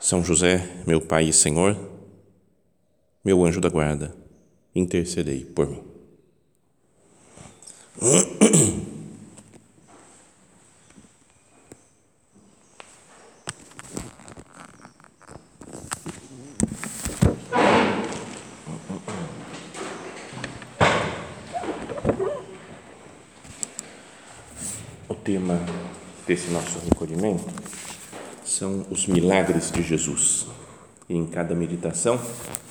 São José, meu Pai e Senhor, meu anjo da guarda, intercedei por mim. O tema desse nosso recolhimento são os milagres de Jesus. E em cada meditação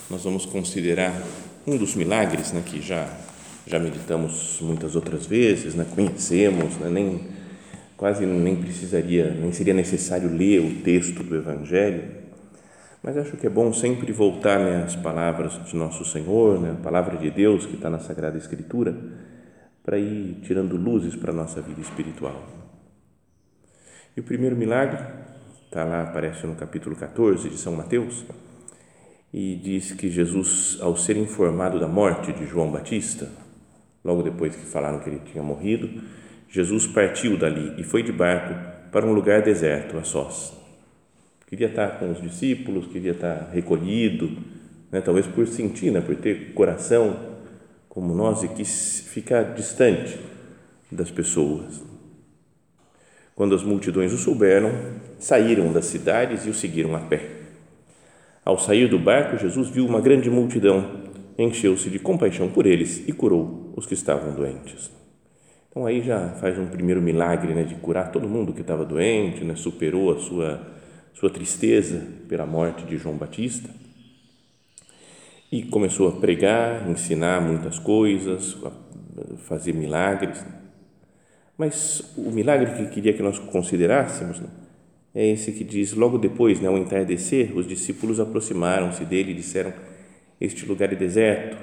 nós vamos considerar um dos milagres, né, que já já meditamos muitas outras vezes, né, conhecemos, né, nem quase nem precisaria, nem seria necessário ler o texto do Evangelho, mas acho que é bom sempre voltar né, às palavras de nosso Senhor, né, a palavra de Deus que está na Sagrada Escritura, para ir tirando luzes para a nossa vida espiritual. E o primeiro milagre está lá, aparece no capítulo 14 de São Mateus, e diz que Jesus, ao ser informado da morte de João Batista, logo depois que falaram que ele tinha morrido, Jesus partiu dali e foi de barco para um lugar deserto, a sós. Queria estar com os discípulos, queria estar recolhido, né, talvez por sentir, né, por ter coração como nós e quis ficar distante das pessoas. Quando as multidões o souberam, saíram das cidades e o seguiram a pé. Ao sair do barco, Jesus viu uma grande multidão, encheu-se de compaixão por eles e curou os que estavam doentes. Então aí já faz um primeiro milagre, né, de curar todo mundo que estava doente, né, superou a sua sua tristeza pela morte de João Batista e começou a pregar, ensinar muitas coisas, a fazer milagres. Mas o milagre que queria que nós considerássemos né, é esse que diz logo depois, né, ao entardecer, os discípulos aproximaram-se dele e disseram: Este lugar é deserto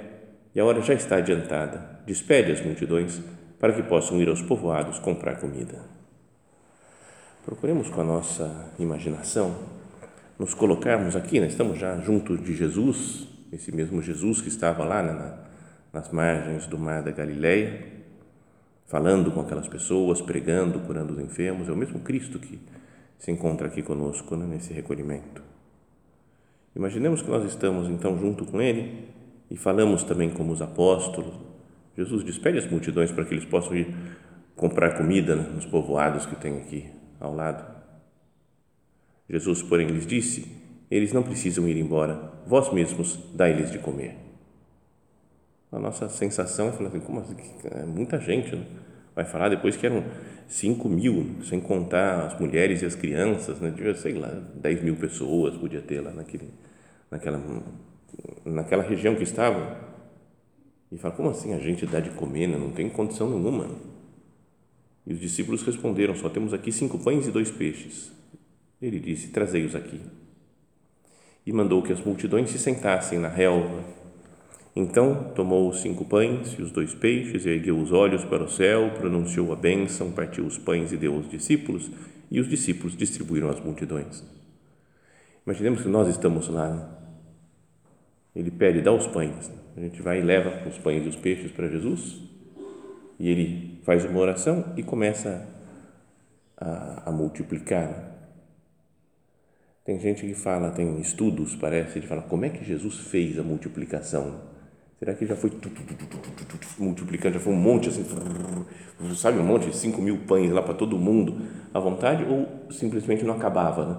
e a hora já está adiantada. Despede as multidões para que possam ir aos povoados comprar comida. Procuremos com a nossa imaginação nos colocarmos aqui, né? estamos já junto de Jesus, esse mesmo Jesus que estava lá né, na, nas margens do mar da Galileia, falando com aquelas pessoas, pregando, curando os enfermos, é o mesmo Cristo que se encontra aqui conosco né, nesse recolhimento. Imaginemos que nós estamos então junto com Ele e falamos também como os apóstolos. Jesus despede as multidões para que eles possam ir comprar comida né, nos povoados que tem aqui ao lado. Jesus, porém, lhes disse: Eles não precisam ir embora, vós mesmos dai-lhes de comer. A nossa sensação é assim: como assim? É muita gente, né? vai falar depois que eram 5 mil, sem contar as mulheres e as crianças, né? Devia, sei lá, 10 mil pessoas podia ter lá naquele, naquela, naquela região que estavam. E fala, como assim a gente dá de comer? Né? Não tem condição nenhuma. E os discípulos responderam, só temos aqui cinco pães e dois peixes. Ele disse, trazei-os aqui. E mandou que as multidões se sentassem na relva então tomou os cinco pães e os dois peixes, ergueu os olhos para o céu, pronunciou a bênção, partiu os pães e deu aos discípulos, e os discípulos distribuíram às multidões. Imaginemos que nós estamos lá. Né? Ele pede, dá os pães. A gente vai e leva os pães e os peixes para Jesus, e ele faz uma oração e começa a, a multiplicar. Tem gente que fala, tem estudos, parece, de falar como é que Jesus fez a multiplicação Será que já foi multiplicando, já foi um monte assim, sabe, um monte, cinco mil pães lá para todo mundo à vontade, ou simplesmente não acabava, né?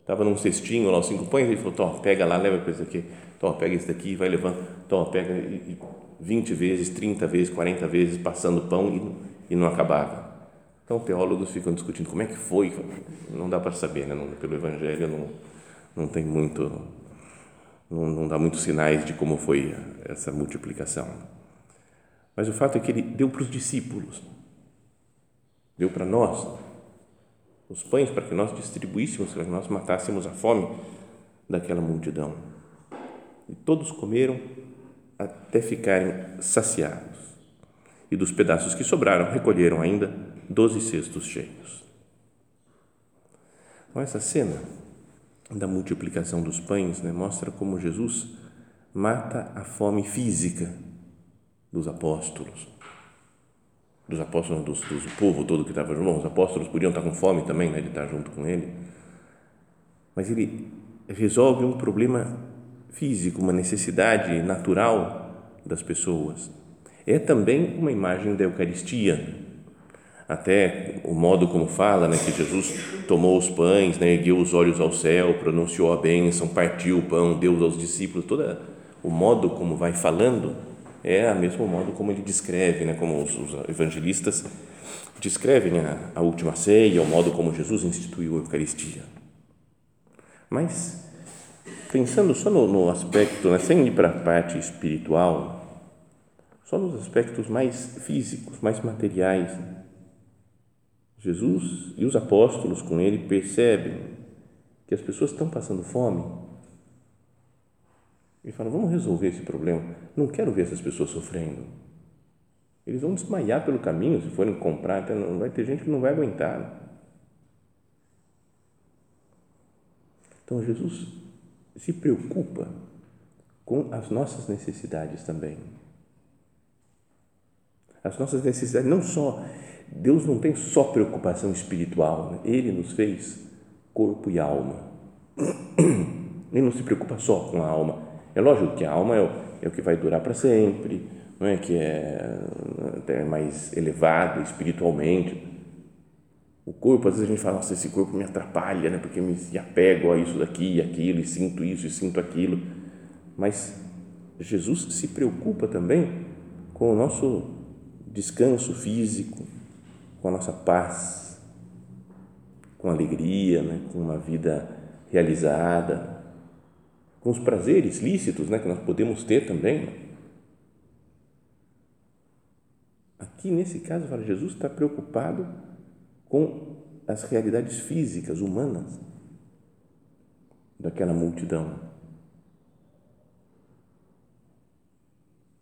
Estava num cestinho lá, os cinco pães, ele falou, pega lá, leva para esse aqui, Tó, pega esse daqui, vai levando, Tó, pega e, 20 vezes, 30 vezes, 40 vezes, passando pão e, e não acabava. Então, teólogos ficam discutindo como é que foi, não dá para saber, né? Pelo Evangelho não, não tem muito não, não dá muitos sinais de como foi essa multiplicação. Mas o fato é que ele deu para os discípulos, deu para nós os pães para que nós distribuíssemos, para que nós matássemos a fome daquela multidão. E todos comeram até ficarem saciados. E dos pedaços que sobraram, recolheram ainda doze cestos cheios. Então, essa cena da multiplicação dos pães né, mostra como Jesus mata a fome física dos apóstolos. Dos apóstolos, dos, dos, do povo todo que estava junto. Os apóstolos podiam estar com fome também, né, de estar junto com ele. Mas ele resolve um problema físico, uma necessidade natural das pessoas. É também uma imagem da Eucaristia. Até o modo como fala, né, que Jesus tomou os pães, né, ergueu os olhos ao céu, pronunciou a bênção, partiu o pão, deu aos discípulos, todo o modo como vai falando é o mesmo modo como ele descreve, né, como os, os evangelistas descrevem a, a última ceia, o modo como Jesus instituiu a Eucaristia. Mas pensando só no, no aspecto, né, sem ir para a parte espiritual, só nos aspectos mais físicos, mais materiais, Jesus e os apóstolos com ele percebem que as pessoas estão passando fome e falam: vamos resolver esse problema. Não quero ver essas pessoas sofrendo. Eles vão desmaiar pelo caminho se forem comprar. Não vai ter gente que não vai aguentar. Então Jesus se preocupa com as nossas necessidades também. As nossas necessidades, não só, Deus não tem só preocupação espiritual, né? Ele nos fez corpo e alma. Ele não se preocupa só com a alma. É lógico que a alma é o, é o que vai durar para sempre, não é que é, é mais elevado espiritualmente o corpo, às vezes a gente fala, nossa, esse corpo me atrapalha, né? porque me apego a isso daqui e aquilo, e sinto isso e sinto aquilo. Mas Jesus se preocupa também com o nosso descanso físico, com a nossa paz, com alegria, né? com uma vida realizada, com os prazeres lícitos né? que nós podemos ter também. Aqui, nesse caso, Jesus está preocupado com as realidades físicas, humanas daquela multidão.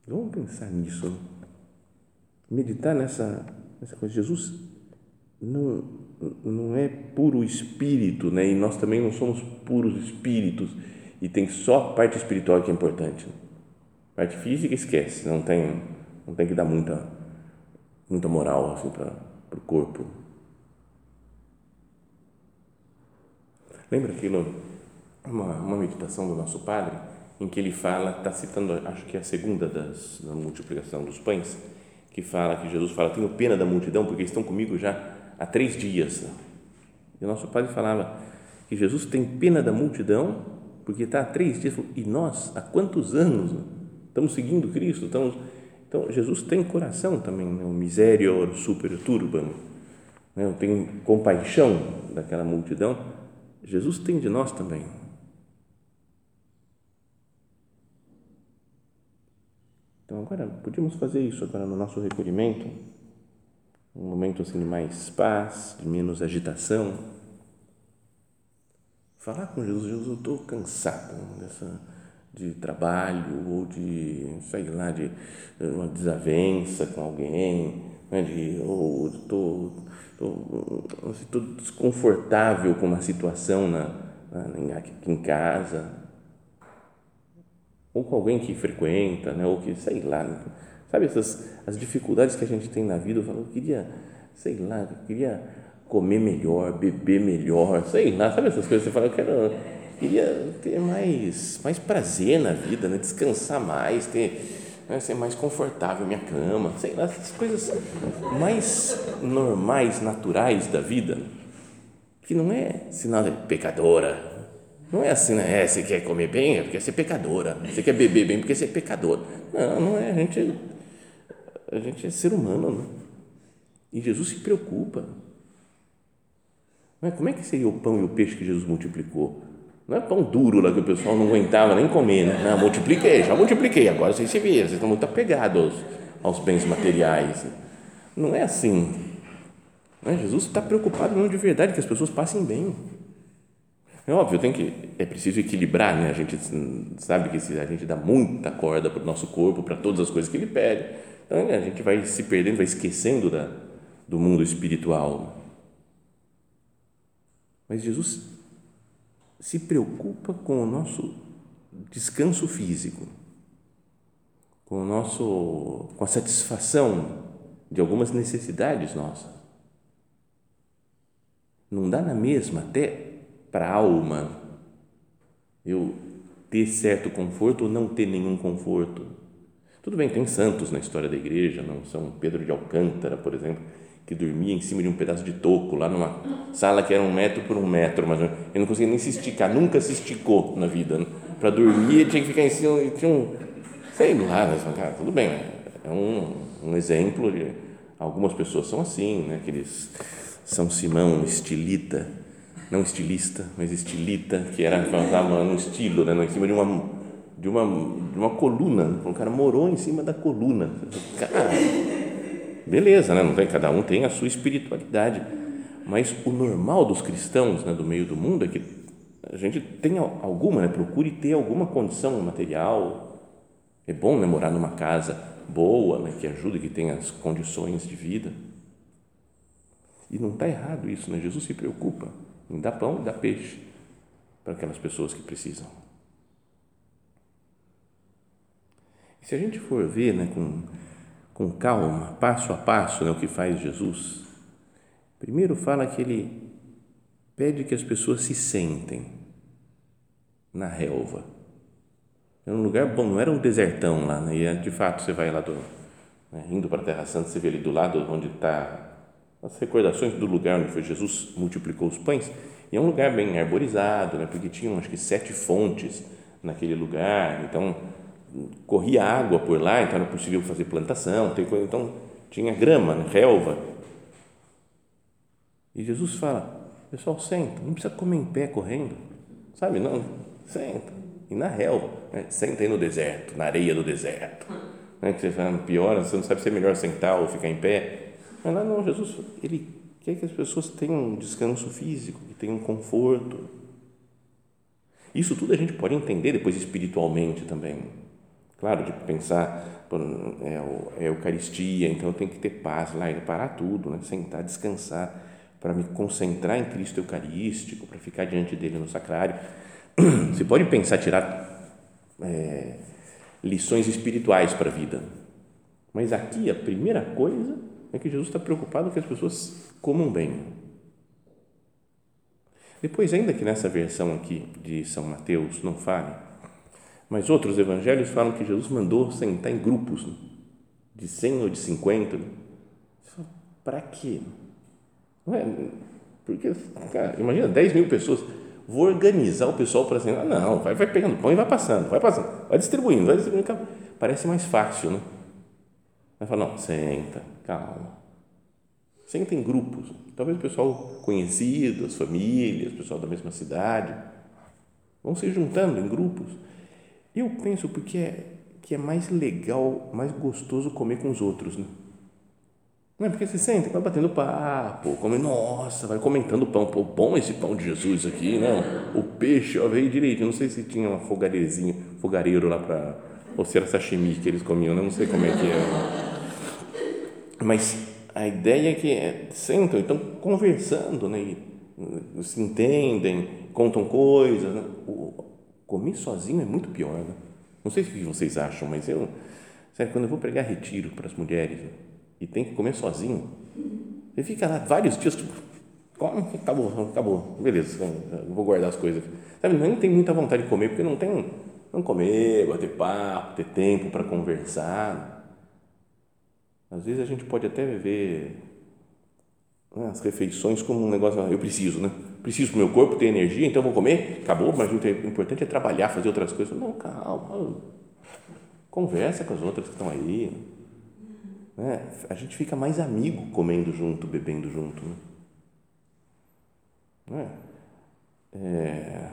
Vamos pensar nisso, né? meditar nessa, nessa coisa. Jesus não, não é puro espírito, né? e nós também não somos puros espíritos, e tem só a parte espiritual que é importante. A parte física esquece, não tem, não tem que dar muita, muita moral assim, para o corpo Lembra aquilo, uma, uma meditação do nosso Padre, em que ele fala, está citando, acho que é a segunda das, da multiplicação dos pães, que fala, que Jesus fala, tenho pena da multidão, porque estão comigo já há três dias. E o nosso Padre falava que Jesus tem pena da multidão, porque está há três dias, e nós, há quantos anos estamos seguindo Cristo? Estamos, então, Jesus tem coração também, né? o miserior super turbam, né? tem compaixão daquela multidão, Jesus tem de nós também. Então agora podíamos fazer isso agora no nosso recolhimento, um momento assim de mais paz, de menos agitação. Falar com Jesus, Jesus, eu estou cansado dessa de trabalho ou de, sei lá, de uma desavença com alguém, né, de, ou estou estou desconfortável com uma situação na, na, aqui em casa, ou com alguém que frequenta, né, ou que, sei lá, sabe essas as dificuldades que a gente tem na vida, eu falo, eu queria, sei lá, eu queria comer melhor, beber melhor, sei lá, sabe essas coisas, você fala, eu quero, queria ter mais, mais prazer na vida, né, descansar mais, ter né, ser mais confortável minha cama, sei lá, essas coisas mais normais, naturais da vida, que não é sinal de pecadora. Não é assim, né? É, você quer comer bem é porque você é pecadora. Você quer beber bem porque você é pecador. Não, não é. A gente, a gente é ser humano. Né? E Jesus se preocupa. Não é? Como é que seria o pão e o peixe que Jesus multiplicou? Não é pão duro lá que o pessoal não aguentava nem comer, né? Não, multipliquei, já multipliquei, agora vocês se viram, vocês estão muito apegados aos, aos bens materiais. Não é assim. Não é? Jesus está preocupado mesmo de verdade que as pessoas passem bem. É óbvio, tem que, é preciso equilibrar, né? A gente sabe que a gente dá muita corda para o nosso corpo, para todas as coisas que ele pede, então a gente vai se perdendo, vai esquecendo da, do mundo espiritual. Mas Jesus se preocupa com o nosso descanso físico, com o nosso com a satisfação de algumas necessidades nossas. Não dá na mesma até para a alma eu ter certo conforto ou não ter nenhum conforto. Tudo bem, tem santos na história da igreja, não São Pedro de Alcântara, por exemplo, que dormia em cima de um pedaço de toco lá numa sala que era um metro por um metro, mas ele não conseguia nem se esticar, nunca se esticou na vida. Né? Para dormir ele tinha que ficar em cima, tinha um, sei lá, né? cara, tudo bem, é um, um exemplo de algumas pessoas são assim, né? Aqueles São Simão estilita, não estilista, mas estilita, que era estava no estilo, né? em cima de uma de uma de uma coluna, o cara morou em cima da coluna. Cara, beleza, né? Não tem cada um tem a sua espiritualidade, mas o normal dos cristãos, né, do meio do mundo é que a gente tenha alguma, né? Procure ter alguma condição material. É bom né, morar numa casa boa, né, que ajude, que tenha as condições de vida. E não está errado isso, né? Jesus se preocupa dar pão e dar peixe para aquelas pessoas que precisam. E se a gente for ver né, com, com calma, passo a passo, né, o que faz Jesus, primeiro fala que ele pede que as pessoas se sentem na relva. Era um lugar bom, não era um desertão lá, né? e de fato você vai lá do, né, indo para a Terra Santa, você vê ali do lado onde está as recordações do lugar onde foi Jesus multiplicou os pães, e é um lugar bem arborizado, né? porque tinham acho que sete fontes naquele lugar, então corria água por lá, então era possível fazer plantação, então tinha grama, né? relva. E Jesus fala, pessoal, senta, não precisa comer em pé correndo, sabe? Não, senta, e na relva, né? senta aí no deserto, na areia do deserto. Né? Que você fala, pior, você não sabe se é melhor sentar ou ficar em pé mas lá não, Jesus, ele quer que as pessoas tenham um descanso físico, que tenham um conforto. Isso tudo a gente pode entender depois espiritualmente também. Claro, de pensar, é, é Eucaristia, então eu tenho que ter paz lá, parar tudo, né? sentar, descansar, para me concentrar em Cristo Eucarístico, para ficar diante dele no sacrário. Você pode pensar, tirar é, lições espirituais para a vida, mas aqui a primeira coisa é que Jesus está preocupado que as pessoas comam bem. Depois, ainda que nessa versão aqui de São Mateus não fale, mas outros evangelhos falam que Jesus mandou sentar em grupos de 100 ou de 50. Para quê? Não é, porque, cara, imagina 10 mil pessoas. Vou organizar o pessoal para ah, não, vai, vai pegando pão e vai passando, vai passando, vai distribuindo, vai distribuindo. Parece mais fácil, né? Vai falar, não, senta, calma. Senta em grupos. Talvez o pessoal conhecido, as famílias, o pessoal da mesma cidade. Vão se juntando em grupos. Eu penso porque é, que é mais legal, mais gostoso comer com os outros, né? Não é porque você senta, vai batendo papo, come, nossa, vai comentando o pão, pô, bom esse pão de Jesus aqui, não? O peixe, ó, veio direito, não sei se tinha uma fogarezinha, fogareiro lá para, ou se era sashimi que eles comiam, né? não sei como é que é mas a ideia é que é, sentam, então conversando, né? E, se entendem, contam coisas. Né? O, comer sozinho é muito pior. Né? Não sei o que vocês acham, mas eu, sério, quando eu vou pregar retiro para as mulheres né? e tem que comer sozinho, você fica lá vários dias, tipo, come, acabou, acabou, beleza, vou guardar as coisas. Sabe, nem tem muita vontade de comer, porque não tem, não comer, bater papo, ter tempo para conversar. Às vezes a gente pode até ver né, as refeições como um negócio, eu preciso, né? Preciso para o meu corpo ter energia, então vou comer, acabou, mas o importante é trabalhar, fazer outras coisas. Não, calma, conversa com as outras que estão aí. Né? A gente fica mais amigo comendo junto, bebendo junto. Né? É,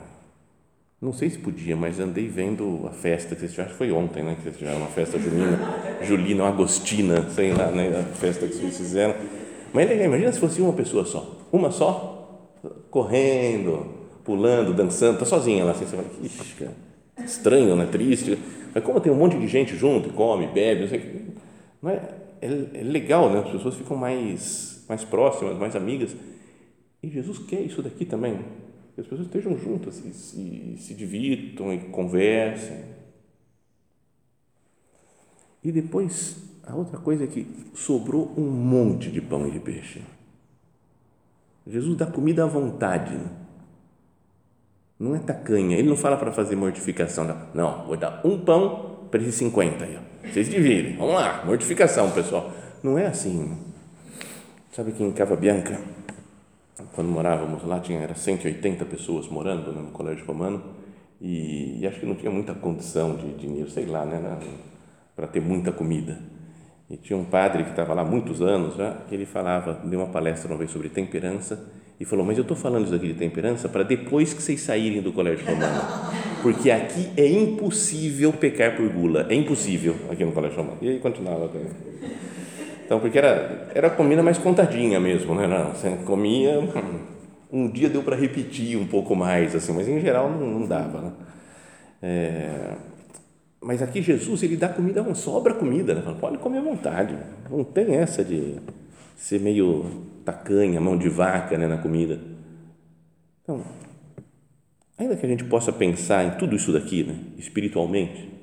não sei se podia, mas andei vendo a festa que vocês tiveram, foi ontem, né? Que vocês tiveram uma festa julina, julina, agostina, sei lá, né? A festa que vocês fizeram. Mas é imagina se fosse uma pessoa só, uma só, correndo, pulando, dançando, está sozinha lá, assim, você fala, ixi, cara, estranho, né? Triste. Mas como tem um monte de gente junto, come, bebe, não sei, não é, é, é legal, né? As pessoas ficam mais, mais próximas, mais amigas. E Jesus quer isso daqui também. Que as pessoas estejam juntas e se, se divirtam e conversem. E depois, a outra coisa é que sobrou um monte de pão e de peixe. Jesus dá comida à vontade. Não é tacanha. Ele não fala para fazer mortificação. Não, vou dar um pão para esses 50 aí. Vocês dividem. Vamos lá, mortificação, pessoal. Não é assim. Sabe que em Cava Bianca, quando morávamos lá, tinha era 180 pessoas morando no colégio romano e, e, acho que não tinha muita condição de dinheiro, sei lá, né, para ter muita comida. E tinha um padre que estava lá há muitos anos já, que ele falava, deu uma palestra uma vez sobre temperança e falou: Mas eu estou falando isso aqui de temperança para depois que vocês saírem do colégio romano, porque aqui é impossível pecar por gula, é impossível aqui no colégio romano. E aí continuava. Então, porque era, era comida mais contadinha mesmo, né? Não, você comia, um dia deu para repetir um pouco mais, assim, mas em geral não, não dava, né? É, mas aqui Jesus, ele dá comida, sobra comida, né? pode comer à vontade, não tem essa de ser meio tacanha, mão de vaca né, na comida. Então, ainda que a gente possa pensar em tudo isso daqui, né, espiritualmente,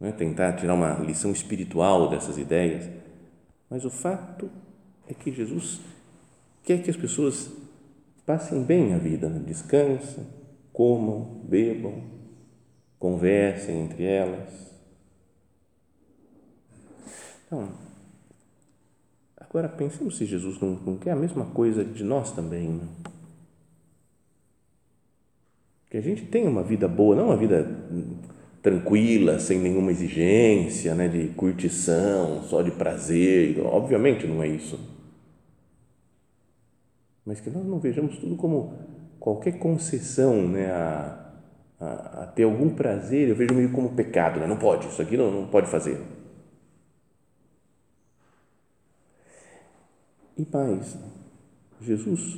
né, tentar tirar uma lição espiritual dessas ideias, mas o fato é que Jesus quer que as pessoas passem bem a vida, né? descansem, comam, bebam, conversem entre elas. Então, Agora, pensemos se Jesus não, não quer a mesma coisa de nós também. Né? Que a gente tenha uma vida boa, não uma vida tranquila, sem nenhuma exigência, né, de curtição, só de prazer. Obviamente não é isso. Mas que nós não vejamos tudo como qualquer concessão né, a, a, a ter algum prazer, eu vejo meio como pecado. Né? Não pode, isso aqui não, não pode fazer. E mais, Jesus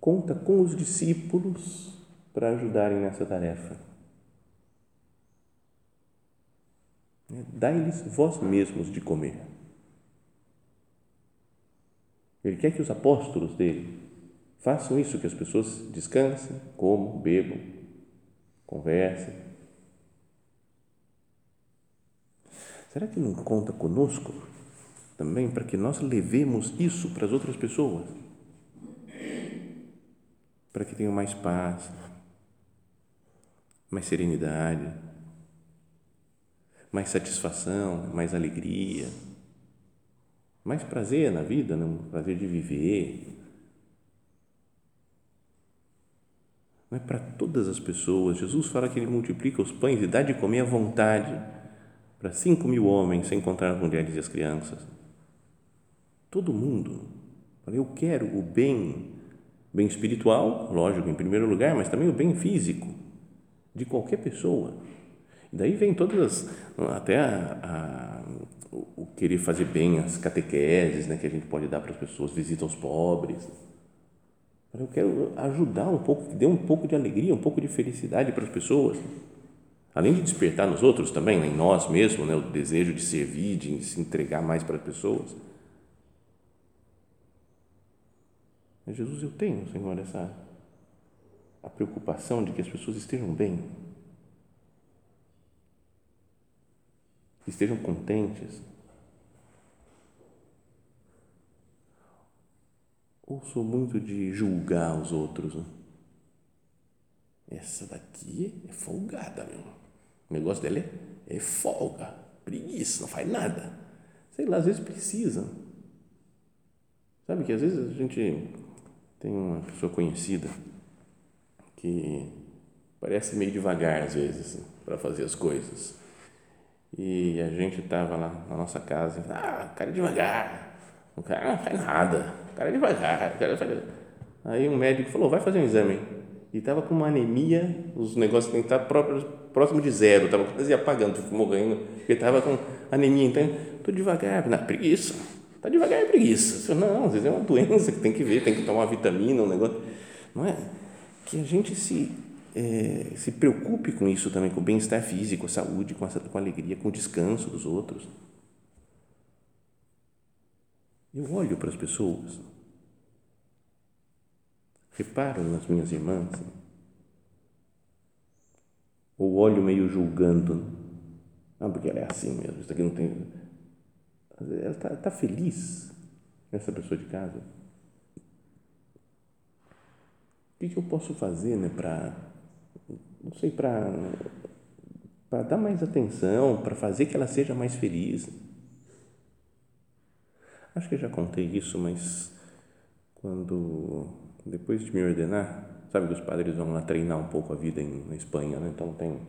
conta com os discípulos para ajudarem nessa tarefa. Dai-lhes vós mesmos de comer. Ele quer que os apóstolos dele façam isso, que as pessoas descansem, comam, bebam, conversem. Será que não conta conosco também para que nós levemos isso para as outras pessoas. Para que tenham mais paz, mais serenidade, mais satisfação, mais alegria, mais prazer na vida, né? prazer de viver. Não é para todas as pessoas. Jesus fala que ele multiplica os pães e dá de comer à vontade para cinco mil homens, sem contar as mulheres e as crianças. Todo mundo. Eu quero o bem, bem espiritual, lógico, em primeiro lugar, mas também o bem físico de qualquer pessoa. Daí vem todas as, até a, a, o querer fazer bem, as catequeses né, que a gente pode dar para as pessoas, visita aos pobres. Eu quero ajudar um pouco, que dê um pouco de alegria, um pouco de felicidade para as pessoas. Além de despertar nos outros também, né, em nós mesmos, né, o desejo de servir, de se entregar mais para as pessoas. Jesus, eu tenho, Senhor, essa a preocupação de que as pessoas estejam bem, estejam contentes. Ou sou muito de julgar os outros? Né? Essa daqui é folgada, meu. O negócio dela é, é folga, preguiça, não faz nada. Sei lá, às vezes precisa. Sabe que às vezes a gente tem uma pessoa conhecida que parece meio devagar às vezes para fazer as coisas. E a gente estava lá na nossa casa, ah, o cara é devagar, o cara não faz nada, o cara é devagar, o cara faz... Aí um médico falou, vai fazer um exame. E estava com uma anemia, os negócios têm que estar próximo, próximo de zero, estava quase apagando, morrendo, porque estava com anemia. Então, estou devagar, na preguiça Está devagar é preguiça. Não, às vezes é uma doença que tem que ver, tem que tomar vitamina, um negócio. Não é? que a gente se, é, se preocupe com isso também, com o bem-estar físico, a saúde, com a, com a alegria, com o descanso dos outros. Eu olho para as pessoas, reparo nas minhas irmãs, ou olho meio julgando, ah, porque ela é assim mesmo, isso aqui não tem. Ela está tá feliz, essa pessoa de casa. O que, que eu posso fazer né, para, não sei, para para dar mais atenção, para fazer que ela seja mais feliz. Acho que já contei isso, mas quando depois de me ordenar, sabe que os padres vão lá treinar um pouco a vida em, na Espanha, né? Então tem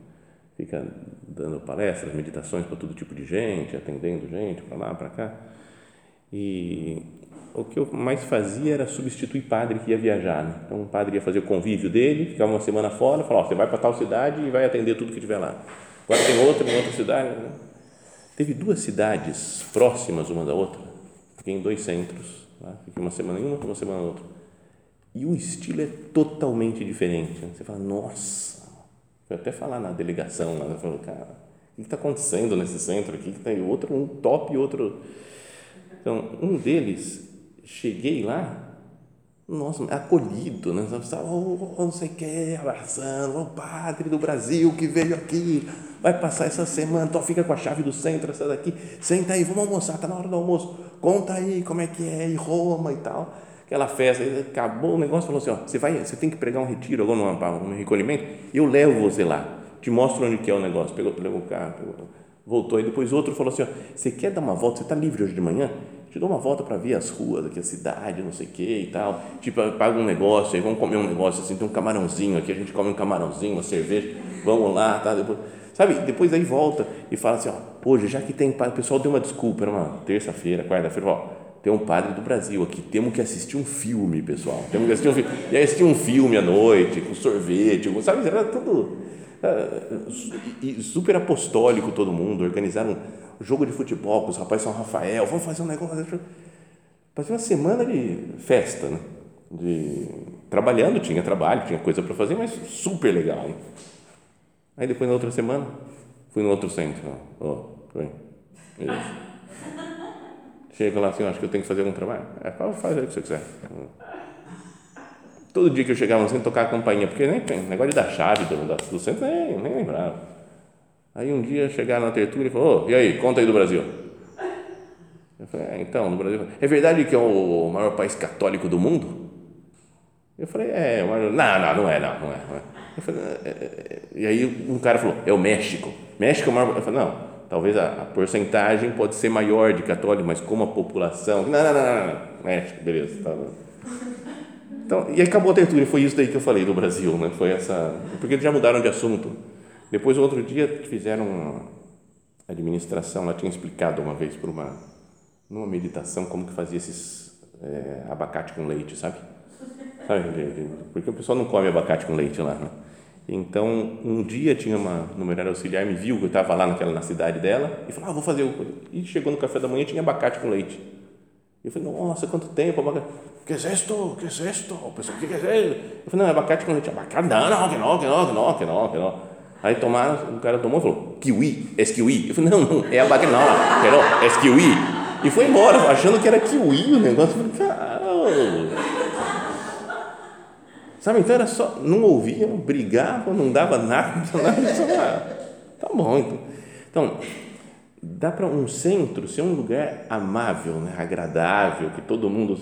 fica dando palestras, meditações para todo tipo de gente, atendendo gente para lá, para cá. E o que eu mais fazia era substituir padre que ia viajar. Né? Então, o padre ia fazer o convívio dele, ficava uma semana fora, falava: você vai para tal cidade e vai atender tudo que tiver lá. Agora tem outra em outra cidade. Né? Teve duas cidades próximas uma da outra, fiquei em dois centros, tá? fiquei uma semana em uma, uma semana em outra. E o estilo é totalmente diferente. Né? Você fala: nossa, foi até falar na delegação lá, falou, cara, o que está acontecendo nesse centro aqui? Que tem outro, um top e outro. Então, um deles cheguei lá, nossa, acolhido, né? Oh, não sei o que, abraçando, o padre do Brasil que veio aqui, vai passar essa semana, então fica com a chave do centro, essa daqui, senta aí, vamos almoçar, está na hora do almoço, conta aí como é que é em Roma e tal. Aquela festa, acabou o negócio, falou assim: ó, você, vai, você tem que pregar um retiro agora, um, um recolhimento, eu levo você lá, te mostro onde que é o negócio. Pegou, levou o carro, pegou, voltou, e depois outro falou assim: ó, você quer dar uma volta, você está livre hoje de manhã? te dou uma volta para ver as ruas aqui, a cidade, não sei o que e tal. Tipo, paga um negócio, aí vamos comer um negócio assim, tem um camarãozinho aqui, a gente come um camarãozinho, uma cerveja, vamos lá, tá? Depois, sabe? Depois aí volta e fala assim, ó, hoje já que tem, o pessoal deu uma desculpa, era uma terça-feira, quarta-feira, ó, tem um padre do Brasil aqui, temos que assistir um filme, pessoal, temos que assistir um filme, e aí assistir um filme à noite, com sorvete, sabe? Era tudo super apostólico todo mundo, organizaram jogo de futebol com os rapazes São Rafael, vamos fazer um negócio. Fazer uma semana de festa, né? De, trabalhando, tinha trabalho, tinha coisa para fazer, mas super legal. Né? Aí depois na outra semana, fui no outro centro. Ó, oh. Chega lá assim, acho que eu tenho que fazer algum trabalho. É, faz aí o que você quiser. Todo dia que eu chegava no centro, tocar a campainha, porque nem negócio de dar chave do, do centro, nem, nem lembrava. Aí um dia chegaram na tertúlia e falou, oh, e aí, conta aí do Brasil. Eu falei, é, então, no Brasil, é verdade que é o maior país católico do mundo? Eu falei, é, mas, não, não, não é, não, não é. Não é. Falei, é, é, é, e aí um cara falou, é o México. México é o maior. Eu falei, não, talvez a, a porcentagem pode ser maior de católicos, mas como a população. Não, não, não, não, não. México, beleza. Tá então, e acabou a tertúlia, foi isso daí que eu falei do Brasil, né? Foi essa. Porque eles já mudaram de assunto. Depois, outro dia, fizeram uma administração, ela tinha explicado uma vez por uma, numa meditação, como que fazia esses é, abacate com leite, sabe? sabe? Porque o pessoal não come abacate com leite lá, né? Então, um dia tinha uma numerária auxiliar, me viu, eu estava lá naquela, na cidade dela, e falou, ah, vou fazer o... E chegou no café da manhã, tinha abacate com leite. Eu falei, nossa, quanto tempo, abacate. Que é isso? Que é isso? O pessoal, que é isso? Eu falei, não, é abacate com leite. Abacate, não, não, que não, que não, que não, que não, que não. Aí tomaram, o cara tomou e falou, kiwi, é kiwi. Eu falei, não, não, é abacate, não, não, é kiwi. E foi embora, achando que era kiwi o negócio. Eu falei, caramba. Sabe, então era só, não ouviam, brigavam, não dava nada, não dava nada. Tá bom, então. Então, dá para um centro ser um lugar amável, né? agradável, que todo mundo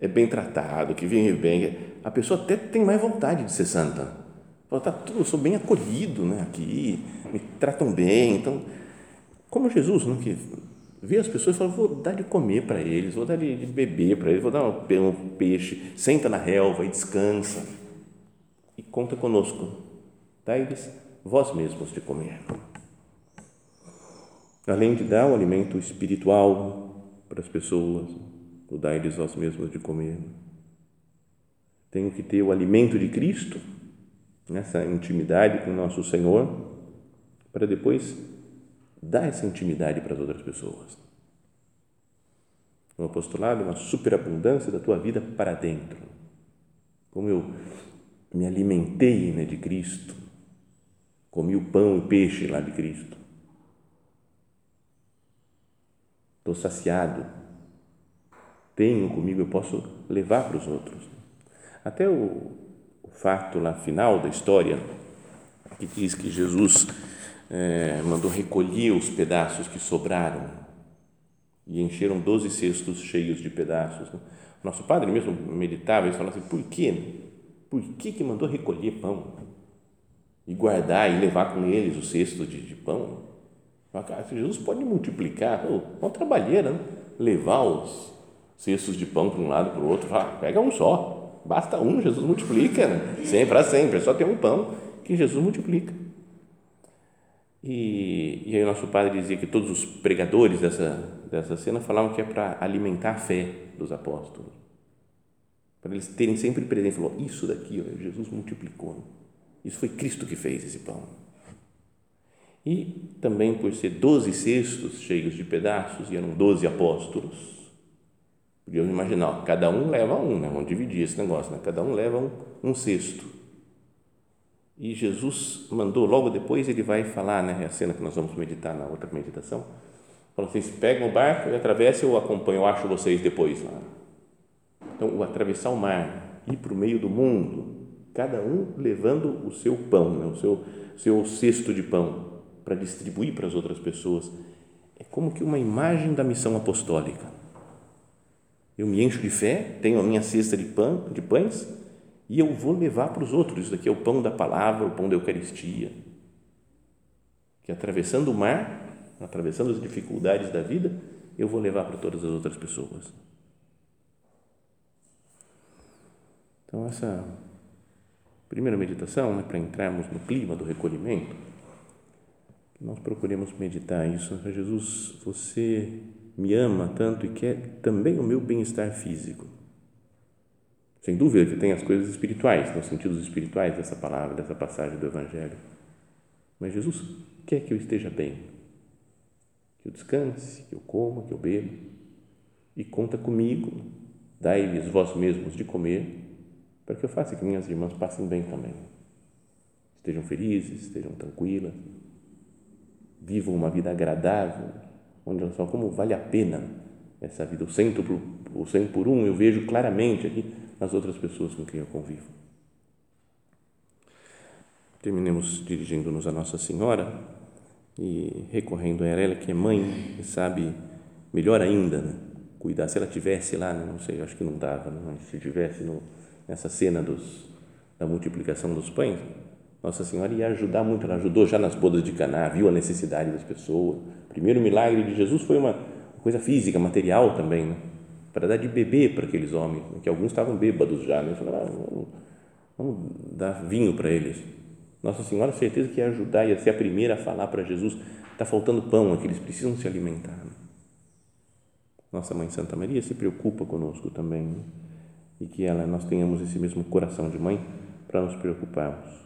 é bem tratado, que vive bem. A pessoa até tem mais vontade de ser santa Fala, tá eu sou bem acolhido né, aqui, me tratam bem. Então, como Jesus, não, que vê as pessoas e fala, vou dar de comer para eles, vou dar de, beber para eles, vou dar um, peixe, senta na relva e descansa. E conta conosco, dá-lhes vós mesmos de comer. Além de dar o alimento espiritual para as pessoas, o dai-lhes vós mesmos de comer. Tenho que ter o alimento de Cristo nessa intimidade com nosso Senhor, para depois dar essa intimidade para as outras pessoas. O apostolado uma superabundância da tua vida para dentro. Como eu me alimentei né, de Cristo, comi o pão e o peixe lá de Cristo. Estou saciado, tenho comigo, eu posso levar para os outros. Até o, o fato lá final da história, que diz que Jesus é, mandou recolher os pedaços que sobraram e encheram doze cestos cheios de pedaços. Né? Nosso padre mesmo meditava e falava assim, por quê? Por que, que mandou recolher pão? E guardar e levar com eles o cesto de, de pão? Jesus pode multiplicar, uma trabalheira, né? levar os cestos de pão para um lado para o outro, fala, pega um só, basta um, Jesus multiplica, né? sempre, para sempre, é só ter um pão que Jesus multiplica. E, e aí nosso padre dizia que todos os pregadores dessa, dessa cena falavam que é para alimentar a fé dos apóstolos, para eles terem sempre presente, falou, isso daqui, ó, Jesus multiplicou, isso foi Cristo que fez esse pão. E também por ser doze cestos cheios de pedaços, e eram doze apóstolos, Podiam imaginar, cada um leva um, né? vamos dividir esse negócio, né? cada um leva um, um cesto. E Jesus mandou, logo depois ele vai falar, né? É a cena que nós vamos meditar na outra meditação. Falou assim: pegam o barco e atravessem, eu acompanho, eu acho vocês depois lá. Então, o atravessar o mar, ir para o meio do mundo, cada um levando o seu pão, né? o seu, seu cesto de pão, para distribuir para as outras pessoas, é como que uma imagem da missão apostólica eu me encho de fé, tenho a minha cesta de pão, de pães, e eu vou levar para os outros. Isso daqui é o pão da palavra, o pão da Eucaristia. Que atravessando o mar, atravessando as dificuldades da vida, eu vou levar para todas as outras pessoas. Então, essa primeira meditação, né, para entrarmos no clima do recolhimento, nós procuremos meditar isso. Jesus, você me ama tanto e quer também o meu bem-estar físico. Sem dúvida que tem as coisas espirituais, nos sentidos espirituais dessa palavra, dessa passagem do Evangelho. Mas Jesus quer que eu esteja bem, que eu descanse, que eu coma, que eu beba, e conta comigo, dai-lhes vós mesmos de comer, para que eu faça que minhas irmãs passem bem também. Estejam felizes, estejam tranquilas, vivam uma vida agradável, onde elas falam como vale a pena essa vida, o cento por, o cento por um, eu vejo claramente aqui nas outras pessoas com quem eu convivo. Terminemos dirigindo-nos a Nossa Senhora e recorrendo a ela, que é mãe e sabe melhor ainda né? cuidar. Se ela tivesse lá, né? não sei, acho que não dava, né? mas se tivesse no, nessa cena dos, da multiplicação dos pães, Nossa Senhora ia ajudar muito. Ela ajudou já nas bodas de Caná, viu a necessidade das pessoas, primeiro milagre de Jesus foi uma coisa física, material também, né? para dar de beber para aqueles homens, né? que alguns estavam bêbados já, né? Falaram, ah, vamos, vamos, dar vinho para eles. Nossa Senhora, certeza que ia ajudar, ia ser a primeira a falar para Jesus, está faltando pão, que eles precisam se alimentar. Nossa Mãe Santa Maria se preocupa conosco também, né? e que ela, nós tenhamos esse mesmo coração de mãe para nos preocuparmos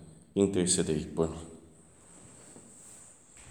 intercedei por mim.